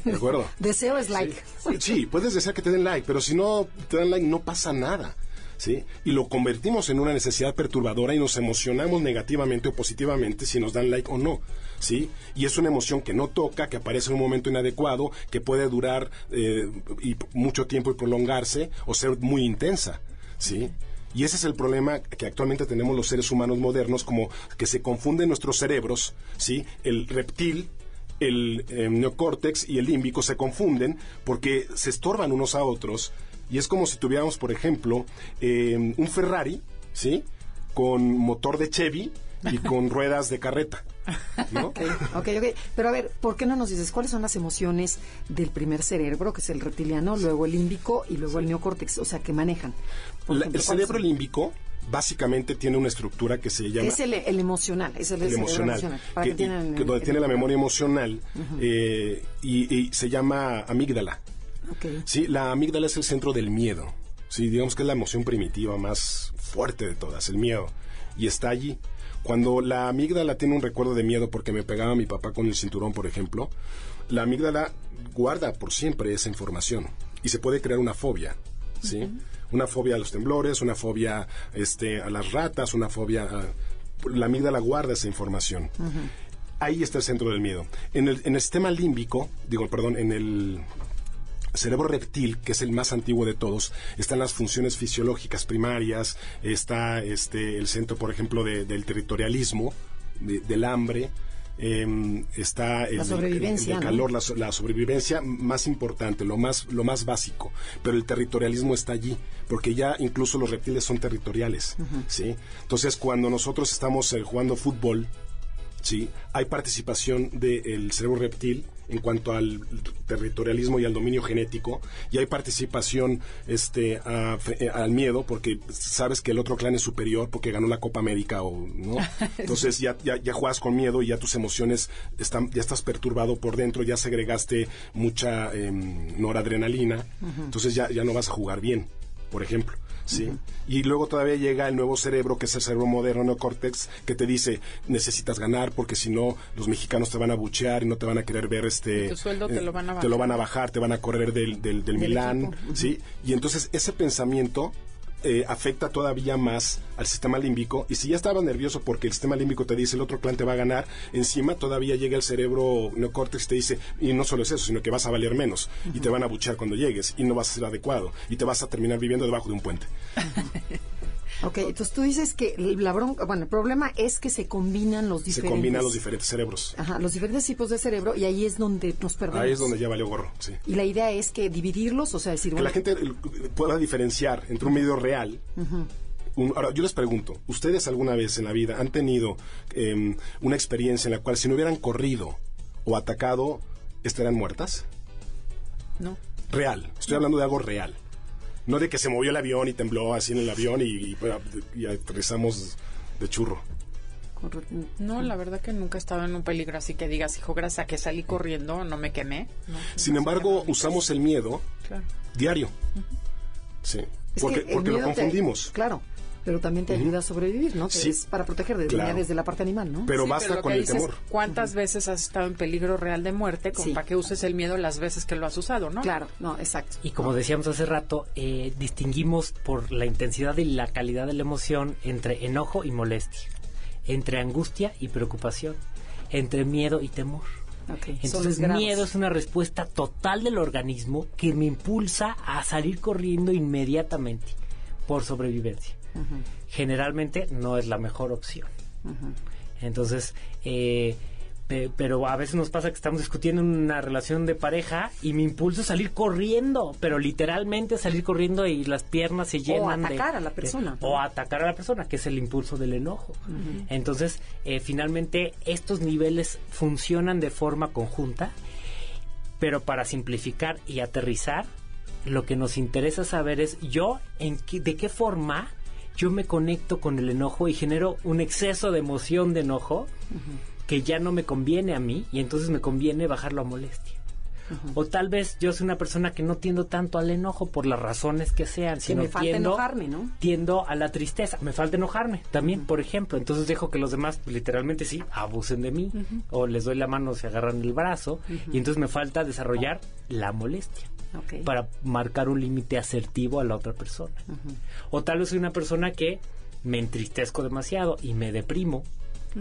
¿De acuerdo? [LAUGHS] Deseo es like. Sí, puedes desear que te den like, pero si no te dan like no pasa nada. ¿Sí? Y lo convertimos en una necesidad perturbadora y nos emocionamos negativamente o positivamente si nos dan like o no. ¿Sí? Y es una emoción que no toca, que aparece en un momento inadecuado, que puede durar eh, y mucho tiempo y prolongarse o ser muy intensa. ¿Sí? Y ese es el problema que actualmente tenemos los seres humanos modernos, como que se confunden nuestros cerebros, ¿sí? El reptil el eh, neocórtex y el límbico se confunden porque se estorban unos a otros y es como si tuviéramos, por ejemplo, eh, un Ferrari, ¿sí? Con motor de Chevy y [LAUGHS] con ruedas de carreta, ¿no? Ok, ok. Pero a ver, ¿por qué no nos dices cuáles son las emociones del primer cerebro, que es el reptiliano, luego el límbico y luego el neocórtex? O sea, que manejan. Por La- ejemplo, el ¿cuáles cerebro límbico básicamente tiene una estructura que se llama Es el, el emocional, es el, emocional, para que, donde el- tiene la memoria emocional eh, y, y se llama amígdala. Sí, la amígdala es el centro del miedo. Sí, digamos que es la emoción primitiva más fuerte de todas, el miedo. Y está allí. Cuando la amígdala tiene un recuerdo de miedo porque me pegaba mi papá con el cinturón, por ejemplo, la amígdala guarda por siempre esa información y se puede crear una fobia, ¿sí? Una fobia a los temblores, una fobia este, a las ratas, una fobia a... La amígdala guarda esa información. Ahí está el centro del miedo. En el, en el sistema límbico, digo, perdón, en el cerebro reptil, que es el más antiguo de todos, están las funciones fisiológicas primarias, está este, el centro, por ejemplo, de- del territorialismo, de- del hambre, em, está el, La sobrevivencia, el de ¿no? calor, la, la sobrevivencia más importante, lo más, lo más básico, pero el territorialismo está allí, porque ya incluso los reptiles son territoriales, ¿sí? Entonces, cuando nosotros estamos eh, jugando fútbol, ¿sí? Hay participación del cerebro reptil en cuanto al territorialismo y al dominio genético, y hay participación este, a- eh, al miedo, porque sabes que el otro clan es superior porque ganó la Copa América, o, ¿no? [LAUGHS] Entonces ya, ya, ya juegas con miedo y ya tus emociones están, ya estás perturbado por dentro, ya segregaste mucha em, noradrenalina, entonces ya, ya no vas a jugar bien, por ejemplo. ¿Sí? Y luego todavía llega el nuevo cerebro, que es el cerebro moderno, neocórtex, que te dice, necesitas ganar porque si no, los mexicanos te van a buchear y no te van a querer ver este... Tu sueldo te eh, lo van a Te lo bajar. van a bajar, te van a correr del, del, del Del Milán, equipo, ¿sí? Y entonces ese pensamiento eh, afecta todavía más al sistema límbico y si ya estaba nervioso porque el sistema límbico te dice el otro clan te va a ganar, encima todavía llega el cerebro neocórtex y te dice, y no solo es eso, sino que vas a valer menos y te van a buchear cuando llegues y no vas a ser adecuado y te vas a terminar viviendo debajo de un puente. [LAUGHS] Ok, entonces tú dices que la bronca, bueno, el problema es que se combinan los Se diferentes. combinan los diferentes cerebros. Ajá, los diferentes tipos de cerebro y ahí es donde nos perdemos. Ahí es donde ya valió gorro, sí. Y la idea es que dividirlos, o sea, decir, Que bueno, la gente eh, pueda diferenciar entre un medio real. un- ahora, yo les pregunto, ¿ustedes alguna vez en la vida han tenido em, una experiencia en la cual si no hubieran corrido o atacado, estarían muertas? No. Real, estoy hablando de algo real. No de que se movió el avión y tembló así en el avión y, y, y aterrizamos de churro. No, la verdad que nunca he estado en un peligro así que digas, hijo, gracias a que salí corriendo, no me quemé. No, Sin no, embargo, no, usamos el miedo Claro. diario. Sí. Es Porque, porque lo miedo te- confundimos. claro, pero también te ayuda a sobrevivir, ¿no? Sí. Es para proteger desde, Claro. desde la parte animal, ¿no? Pero Sí, basta lo con que el dices, temor. ¿Cuántas veces has estado en peligro real de muerte como Sí. para que uses el miedo las veces que lo has usado, no? Claro, no, exacto. Y como decíamos hace rato, eh, distinguimos por la intensidad y la calidad de la emoción entre enojo y molestia, entre angustia y preocupación, entre miedo y temor. Ok, son los Entonces, miedo es una respuesta total del organismo que me impulsa a salir corriendo inmediatamente por sobrevivencia. Generalmente no es la mejor opción. Entonces, eh, pe- pero a veces nos pasa que estamos discutiendo una relación de pareja y mi impulso es salir corriendo, pero literalmente salir corriendo y las piernas se llenan de- atacar a la de- persona. o atacar a la persona, que es el impulso del enojo. Entonces, eh, finalmente, estos niveles funcionan de forma conjunta, pero para simplificar y aterrizar, lo que nos interesa saber es yo, en qué- de qué forma yo me conecto con el enojo y genero un exceso de emoción de enojo que ya no me conviene a mí y entonces me conviene bajarlo a molestia. O tal vez yo soy una persona que no tiendo tanto al enojo por las razones que sean, sino me falta tiendo, enojarme, ¿no? tiendo a la tristeza. Me falta enojarme también, por ejemplo. Entonces dejo que los demás, pues, literalmente sí, abusen de mí. O les doy la mano, se agarran el brazo. Y entonces me falta desarrollar la molestia Para marcar un límite asertivo a la otra persona. O tal vez soy una persona que me entristezco demasiado y me deprimo.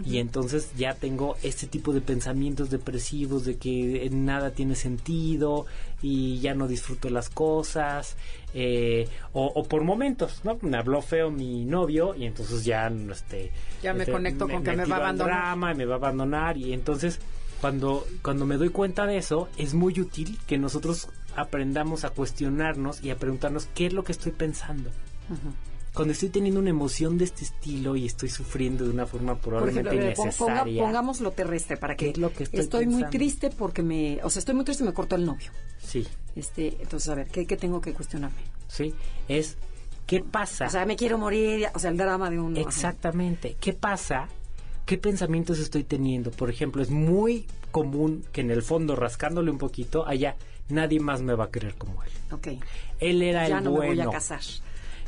Y entonces ya tengo este tipo de pensamientos depresivos de que nada tiene sentido y ya no disfruto las cosas. eh, o, o por momentos, ¿no? Me habló feo mi novio y entonces ya este, Ya me este, conecto con que me va a abandonar. drama y me va a abandonar y entonces cuando, cuando me doy cuenta de eso, es muy útil que nosotros aprendamos a cuestionarnos y a preguntarnos qué es lo que estoy pensando. Cuando estoy teniendo una emoción de este estilo y estoy sufriendo de una forma probablemente ejemplo, ponga- innecesaria. pongamos lo terrestre para que, ¿Qué es lo que estoy muy pensando? triste porque me, o sea, estoy muy triste y me cortó el novio. Sí, Este, entonces a ver, ¿qué, qué tengo que cuestionarme? sí. Es, ¿qué pasa? O sea, me quiero morir, o sea, el drama de un Exactamente. ¿Qué pasa? ¿Qué pensamientos estoy teniendo? Por ejemplo, es muy común que en el fondo, rascándole un poquito, haya nadie más me va a querer como él. Ok. Él era Ya el no bueno. me voy a casar.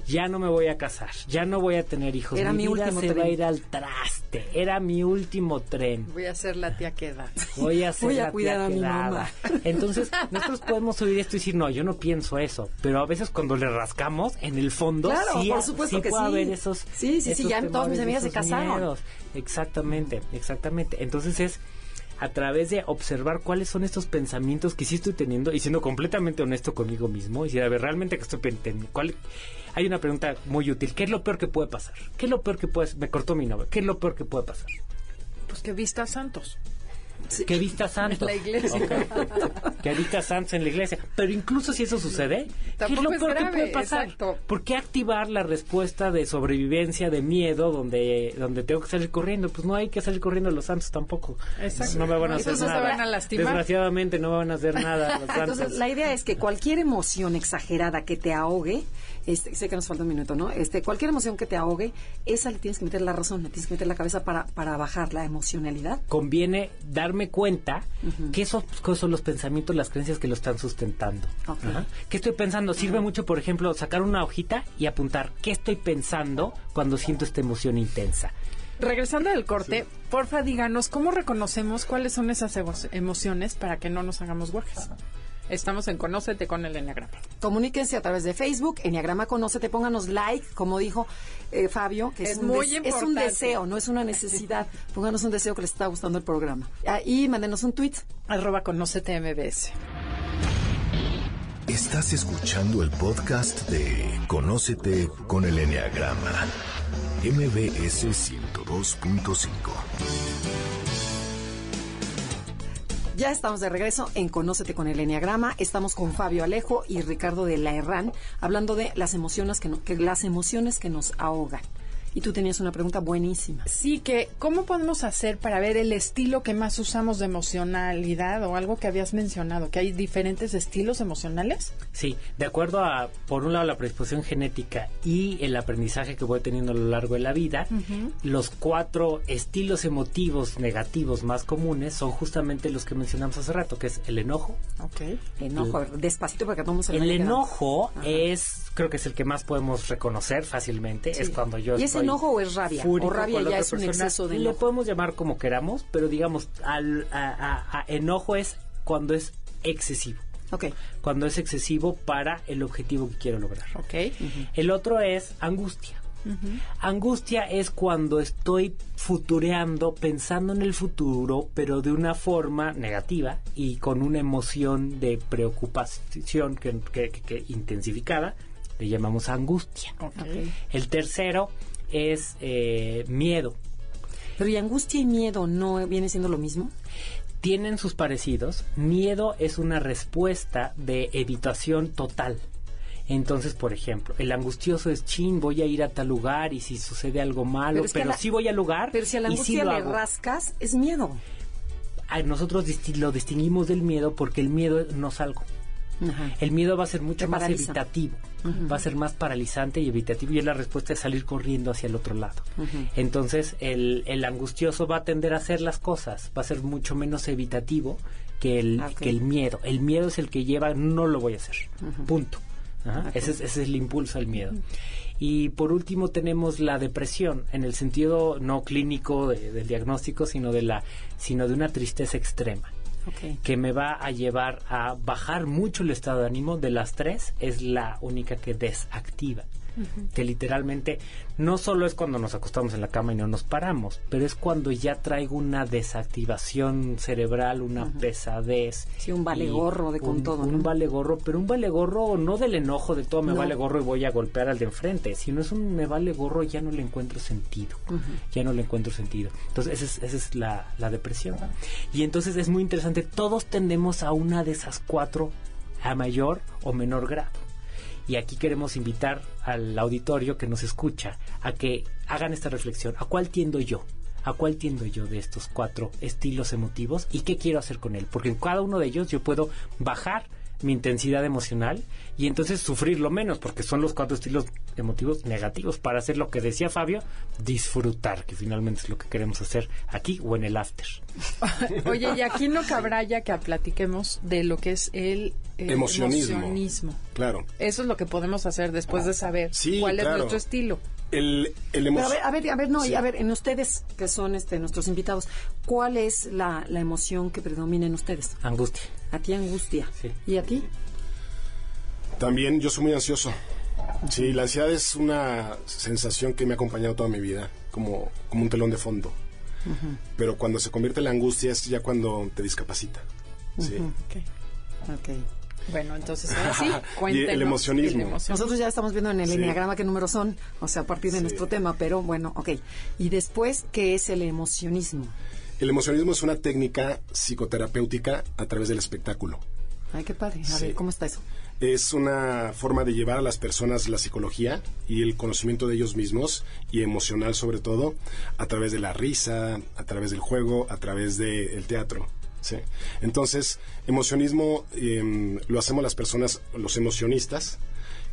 Ya no me voy a casar, ya no voy a tener hijos. Era mi vida último se va a ir al traste. Era mi último tren. Voy a ser la tía que da. Voy a, ser Voy a la cuidar tía a mi quedada. mamá. Entonces, [LAUGHS] nosotros podemos oír esto y decir, no, yo no pienso eso. Pero a veces cuando le rascamos, en el fondo, Claro, sí, por ha- supuesto sí que puede sí. haber esos. Sí, sí, sí, ya todas mis amigas se casaron. miedos. Exactamente, exactamente. Entonces es a través de observar cuáles son estos pensamientos que sí estoy teniendo y siendo completamente honesto conmigo mismo y decir, a ver, realmente que estoy pensando, ¿cuál? Hay una pregunta muy útil, ¿qué es lo peor que puede pasar? ¿Qué es lo peor que puede, me cortó mi novia, ¿qué es lo peor que puede pasar? Pues que vista santos. Que vista santos. En la iglesia. Ok. Que vista santos en la iglesia. Pero incluso si eso sucede, ¿qué es lo es peor que puede pasar? exacto. ¿Por qué activar la respuesta de sobrevivencia, de miedo, donde, donde tengo que salir corriendo? Pues no hay que salir corriendo los santos tampoco. Exacto. No me van a hacer Entonces nada. te van a lastimar. Desgraciadamente no me van a hacer nada los [LAUGHS] santos. Entonces, la idea es que cualquier emoción exagerada que te ahogue, este, sé que nos falta un minuto, ¿no? Este, cualquier emoción que te ahogue, esa le tienes que meter la razón, le tienes que meter la cabeza para, para bajar la emocionalidad. conviene darme cuenta que esos que son los pensamientos, las creencias que lo están sustentando. Ok. Ajá. ¿Qué estoy pensando? Sirve mucho, por ejemplo, sacar una hojita y apuntar qué estoy pensando cuando siento esta emoción intensa. Regresando del corte, porfa díganos cómo reconocemos cuáles son esas emo- emociones para que no nos hagamos guajes. Estamos en Conócete con el Enneagrama. Comuníquense a través de Facebook, Enneagrama Conócete, pónganos like, como dijo eh, Fabio, que es, Es un muy es un deseo, no es una necesidad. [LAUGHS] Pónganos un deseo que les está gustando el programa. Ah, y mándenos un tweet. Arroba Conócete MBS. Estás escuchando el podcast de Conócete con el Enneagrama, MBS 102.5. Ya estamos de regreso en Conócete con el Enneagrama. Estamos con Fabio Alejo y Ricardo de la Herrán hablando de las emociones que, no- que las emociones que nos ahogan. Y tú tenías una pregunta buenísima. Sí, que ¿cómo podemos hacer para ver el estilo que más usamos de emocionalidad o algo que habías mencionado? Que hay diferentes estilos emocionales. Sí, de acuerdo a, por un lado, la predisposición genética y el aprendizaje que voy teniendo a lo largo de la vida, los cuatro estilos emotivos negativos más comunes son justamente los que mencionamos hace rato, que es el enojo. Ok. Enojo, a ver, despacito porque todo el mundo se El enojo Ajá. es, creo que es el que más podemos reconocer fácilmente, Sí. es cuando yo ¿Y es enojo o es rabia? O rabia ya es un persona. exceso de enojo. podemos llamar como queramos, pero digamos, al, a- a- a enojo es cuando es excesivo Ok. cuando es excesivo para el objetivo que quiero lograr. Ok. El otro es angustia. Angustia es cuando estoy futureando, pensando en el futuro, pero de una forma negativa y con una emoción de preocupación que, que- que- que intensificada, le llamamos angustia. El tercero es eh, miedo. Pero ¿y angustia y miedo no viene siendo lo mismo? tienen sus parecidos. Miedo es una respuesta de evitación total. Entonces, por ejemplo, el angustioso es chin, voy a ir a tal lugar y si sucede algo malo, Pero pero, es que a la- sí voy al lugar Pero si a la sí angustia lo le hago. rascas, es miedo. A nosotros disti- lo distinguimos del miedo porque el miedo no salgo. Ajá. El miedo va a ser mucho Te más paraliza. evitativo, va a ser más paralizante y evitativo y es la respuesta de salir corriendo hacia el otro lado. Entonces el, el angustioso va a tender a hacer las cosas, va a ser mucho menos evitativo que el, Ah, ok. que el miedo. El miedo es el que lleva, no lo voy a hacer, punto. Ese, es, ese es el impulso al miedo. Y por último tenemos la depresión, en el sentido no clínico de- del diagnóstico, sino de, la, sino de una tristeza extrema Que me va a llevar a bajar mucho el estado de ánimo. De las tres, es la única que desactiva. Que literalmente no solo es cuando nos acostamos en la cama y no nos paramos, pero es cuando ya traigo una desactivación cerebral, una pesadez. Sí, un vale gorro de con un- todo, Un vale gorro, pero un vale gorro no del enojo de todo me No. vale gorro y voy a golpear al de enfrente, sino es un me vale gorro ya no le encuentro sentido. Ya no le encuentro sentido. Entonces, esa es, esa es la, la depresión. Y entonces es muy interesante, todos tendemos a una de esas cuatro a mayor o menor grado. Y aquí queremos invitar al auditorio que nos escucha a que hagan esta reflexión. ¿A cuál tiendo yo? ¿A cuál tiendo yo de estos cuatro estilos emotivos? ¿Y qué quiero hacer con él? Porque en cada uno de ellos yo puedo bajar mi intensidad emocional y entonces sufrirlo menos, porque son los cuatro estilos emotivos negativos, para hacer lo que decía Fabio, disfrutar, que finalmente es lo que queremos hacer aquí o en el after. [LAUGHS] Oye, y aquí no cabrá ya que platiquemos de lo que es el, el Emocionismo. emocionismo. Claro. Eso es lo que podemos hacer después de saber Sí, cuál claro. es nuestro estilo. El, el emo- a ver, a ver, a ver, no, Sí. y a ver, en ustedes, que son este nuestros invitados, ¿cuál es la, la emoción que predomina en ustedes? Angustia. A ti angustia. Sí. ¿Y a ti? También yo soy muy ansioso. Sí, la ansiedad es una sensación que me ha acompañado toda mi vida, como, como un telón de fondo. Pero cuando se convierte en la angustia es ya cuando te discapacita. Sí. Ok. Bueno, entonces ahora sí, [LAUGHS] Y cuéntenos. el emocionismo. Nosotros ya estamos viendo en el Sí. enneagrama qué números son, o sea, a partir de Sí. nuestro tema, pero bueno, ok. Y después, ¿qué es el emocionismo? El emocionismo es una técnica psicoterapéutica a través del espectáculo. Ay, qué padre. A Sí. ver, ¿cómo está eso? Es una forma de llevar a las personas la psicología y el conocimiento de ellos mismos y emocional sobre todo a través de la risa, a través del juego, a través del teatro. ¿Sí? Entonces, emocionismo em, lo hacemos las personas, los emocionistas,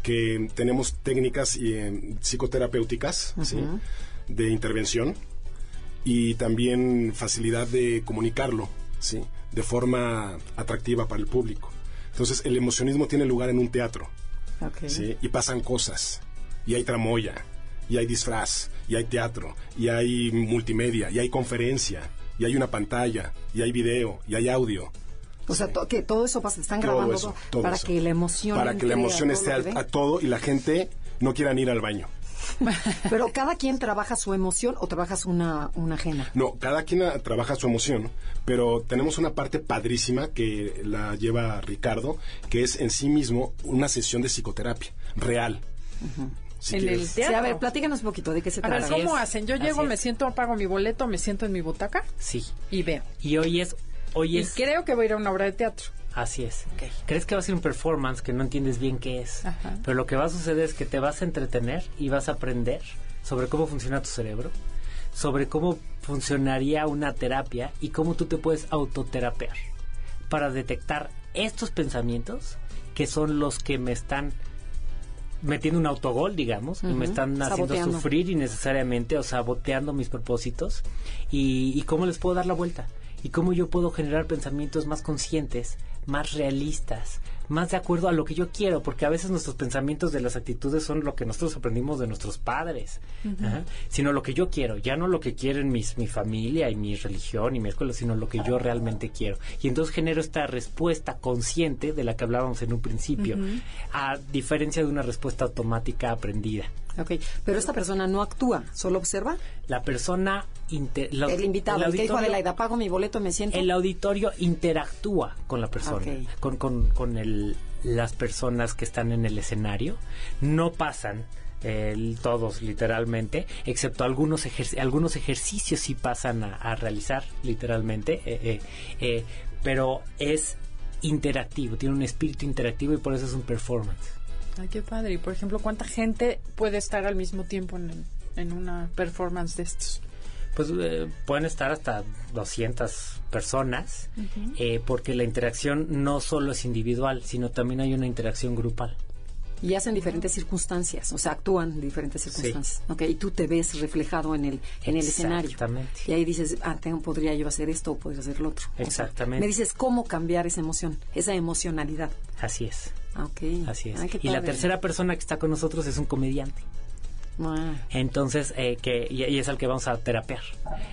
que tenemos técnicas em, psicoterapéuticas ¿sí? de intervención y también facilidad de comunicarlo, ¿sí? De forma atractiva para el público. Entonces, el emocionismo tiene lugar en un teatro. ¿sí? Y pasan cosas, y hay tramoya, y hay disfraz, y hay teatro, y hay multimedia, y hay conferencia, y hay una pantalla, y hay video, y hay audio. O sea, to- que todo eso pasa, están Todo grabando eso, todo todo para eso. que la emoción Para que la emoción esté a, a todo y la gente no quieran ir al baño. [LAUGHS] Pero cada quien trabaja su emoción o trabajas una, una ajena. No, cada quien ah, trabaja su emoción, pero tenemos una parte padrísima que la lleva Ricardo, que es en sí mismo una sesión de psicoterapia real. Si En quieres. el Sí, teatro. a ver, platícanos un poquito de qué se A ver, trata. ¿cómo es, hacen? Yo así llego, es. me siento, apago mi boleto, me siento en mi butaca Sí. y veo. Y hoy es... Hoy Y es... creo que voy a ir a una obra de teatro. Así es. Crees que va a ser un performance que no entiendes bien qué es. Ajá. Pero lo que va a suceder es que te vas a entretener y vas a aprender sobre cómo funciona tu cerebro, sobre cómo funcionaría una terapia y cómo tú te puedes autoterapear para detectar estos pensamientos que son los que me están metiendo un autogol, digamos, y me están haciendo Saboteando. sufrir innecesariamente o saboteando mis propósitos. Y, y cómo les puedo dar la vuelta. Y cómo yo puedo generar pensamientos más conscientes, más realistas, más de acuerdo a lo que yo quiero, porque a veces nuestros pensamientos de las actitudes son lo que nosotros aprendimos de nuestros padres, Ajá. sino lo que yo quiero, ya no lo que quieren mis, mi familia y mi religión y mi escuela, sino lo que yo realmente quiero. Y entonces genero esta respuesta consciente de la que hablábamos en un principio, a diferencia de una respuesta automática aprendida. Ok, pero esta persona no actúa, solo observa. La persona... inte- la- el invitado, el, que dijo Adelaida, pago mi boleto, me siento. el auditorio interactúa con la persona, Ok. con, con, con el- las personas que están en el escenario. No pasan el- todos literalmente, excepto algunos, ejer- algunos ejercicios sí pasan a, a realizar literalmente, eh, eh, eh, pero es interactivo, tiene un espíritu interactivo y por eso es un performance. Ay, qué padre. Y por ejemplo, ¿cuánta gente puede estar al mismo tiempo en, en una performance de estos? Pues eh, pueden estar hasta 200 personas, eh, porque la interacción no solo es individual, sino también hay una interacción grupal. Y hacen diferentes circunstancias, o sea, actúan en diferentes circunstancias. Ok, y tú te ves reflejado en el, en el escenario. Exactamente. Y ahí dices, ah, tengo, podría yo hacer esto o podría hacer lo otro. O sea, Exactamente. me dices cómo cambiar esa emoción, esa emocionalidad. Así es, Ah, Ok. así es. Ay, y la tercera persona que está con nosotros es un comediante. Entonces, eh, que, y, y es al que vamos a terapear.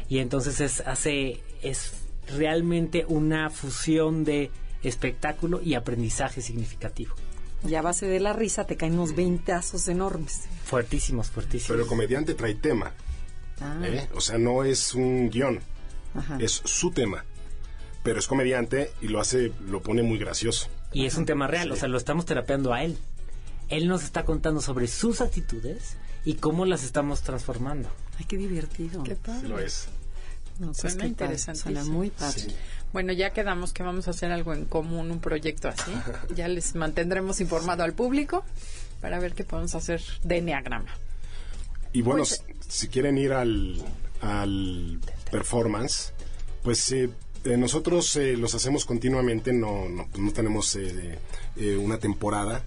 Y entonces es, hace, es realmente una fusión de espectáculo y aprendizaje significativo. y a base de la risa te caen unos veintazos enormes. Fuertísimos, fuertísimos. Pero el comediante trae tema, Ah, ¿eh? O sea, no es un guion, ajá. es su tema. Pero es comediante y lo hace, lo pone muy gracioso. Y es un tema real, o sea, lo estamos terapeando a él. Él nos está contando sobre sus actitudes y cómo las estamos transformando. Ay, qué divertido. Qué padre. Sí lo es. No, pues Suena interesantísimo. Suena muy padre. Sí. Bueno, ya quedamos que vamos a hacer algo en común, un proyecto así. [LAUGHS] Ya les mantendremos informado al público para ver qué podemos hacer de Enneagrama. Y bueno, Pues- si- si quieren ir al, al performance, pues eh, Eh, nosotros eh, los hacemos continuamente, no, no, no tenemos eh, eh, una temporada.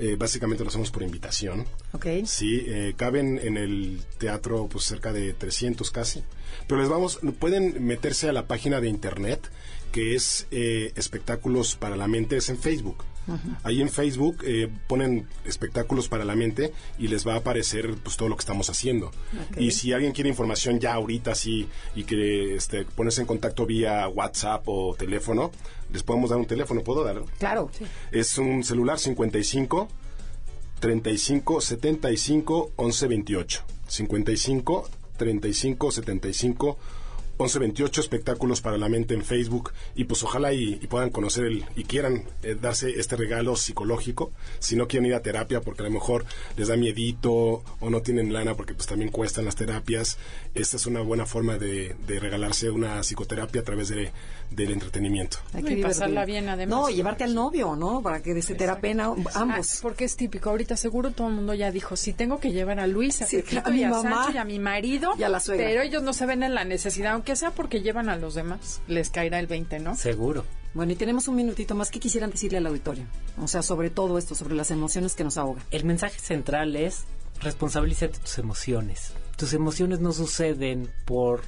Eh, básicamente lo hacemos por invitación. Ok. Sí, eh, caben en el teatro pues cerca de 300 casi. Pero les vamos, pueden meterse a la página de internet que es eh, espectáculos para la mente, es en Facebook. Ahí en Facebook eh, ponen espectáculos para la mente y les va a aparecer pues todo lo que estamos haciendo. Y si alguien quiere información ya ahorita sí y que este, ponerse en contacto vía WhatsApp o teléfono, les podemos dar un teléfono, ¿puedo dar? Claro. Es un celular 55 35 75 11 28. 55 35 75 11 28 espectáculos para la mente en Facebook y pues ojalá y, y puedan conocer el y quieran eh, darse este regalo psicológico. Si no quieren ir a terapia porque a lo mejor les da miedito o no tienen lana porque pues también cuestan las terapias esta es una buena forma de, de regalarse una psicoterapia a través de, del entretenimiento Hay Y pasarla bien, además. No, llevarte al novio, ¿no? Para que se terapien a- Ah, ambos. porque es típico. Ahorita seguro todo el mundo ya dijo, si tengo que llevar a Luis, a Sí, Pepito a mi y a mamá. Sancho y a mi marido. Y a la suegra. Pero ellos no se ven en la necesidad, aunque sea porque llevan a los demás. Les caerá el 20, ¿no? Seguro. Bueno, y tenemos un minutito más. ¿Qué quisieran decirle al auditorio? O sea, sobre todo esto, sobre las emociones que nos ahogan. El mensaje central es responsabilízate de tus emociones. Tus emociones no suceden por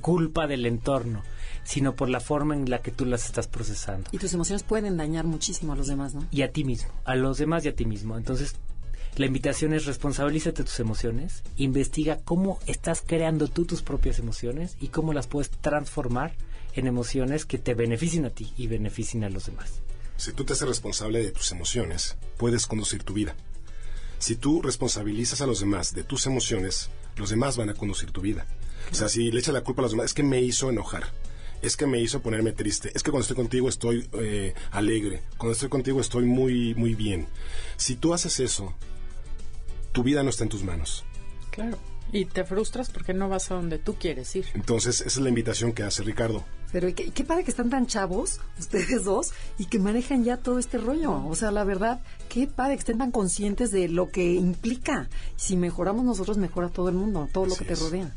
culpa del entorno, sino por la forma en la que tú las estás procesando. Y tus emociones pueden dañar muchísimo a los demás, ¿no? Y a ti mismo, a los demás y a ti mismo. Entonces, la invitación es responsabilízate de tus emociones, investiga cómo estás creando tú tus propias emociones y cómo las puedes transformar en emociones que te beneficien a ti y beneficien a los demás. Si tú te haces responsable de tus emociones, puedes conducir tu vida. Si tú responsabilizas a los demás de tus emociones, los demás van a conducir tu vida. O sea, si le echas la culpa a los demás, es que me hizo enojar, es que me hizo ponerme triste, es que cuando estoy contigo estoy eh, alegre, cuando estoy contigo estoy muy, muy bien. Si tú haces eso, tu vida no está en tus manos. Claro. Y te frustras porque no vas a donde tú quieres ir. Entonces, esa es la invitación que hace Ricardo. Pero qué, qué padre que están tan chavos, ustedes dos, y que manejan ya todo este rollo. O sea, la verdad, qué padre que estén tan conscientes de lo que implica. Si mejoramos nosotros, mejora todo el mundo, todo lo Así que te es. rodea.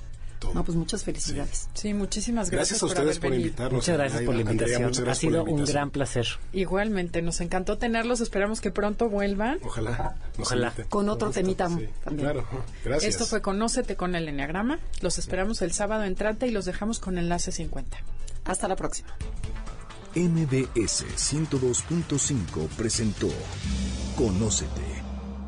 No, pues muchas felicidades. Sí, muchísimas gracias, Gracias a ustedes haber por venido. invitarnos. Muchas gracias por la invitación. ha gracias por sido un gran placer. Igualmente, nos encantó tenerlos. Esperamos que pronto vuelvan. Ojalá. Ojalá. Con otro gusto. temita Sí, también. Claro, gracias. Esto fue Conócete con el Enneagrama. Los esperamos el sábado entrante y los dejamos con Enlace 50. Hasta la próxima. MBS 102.5 presentó Conócete.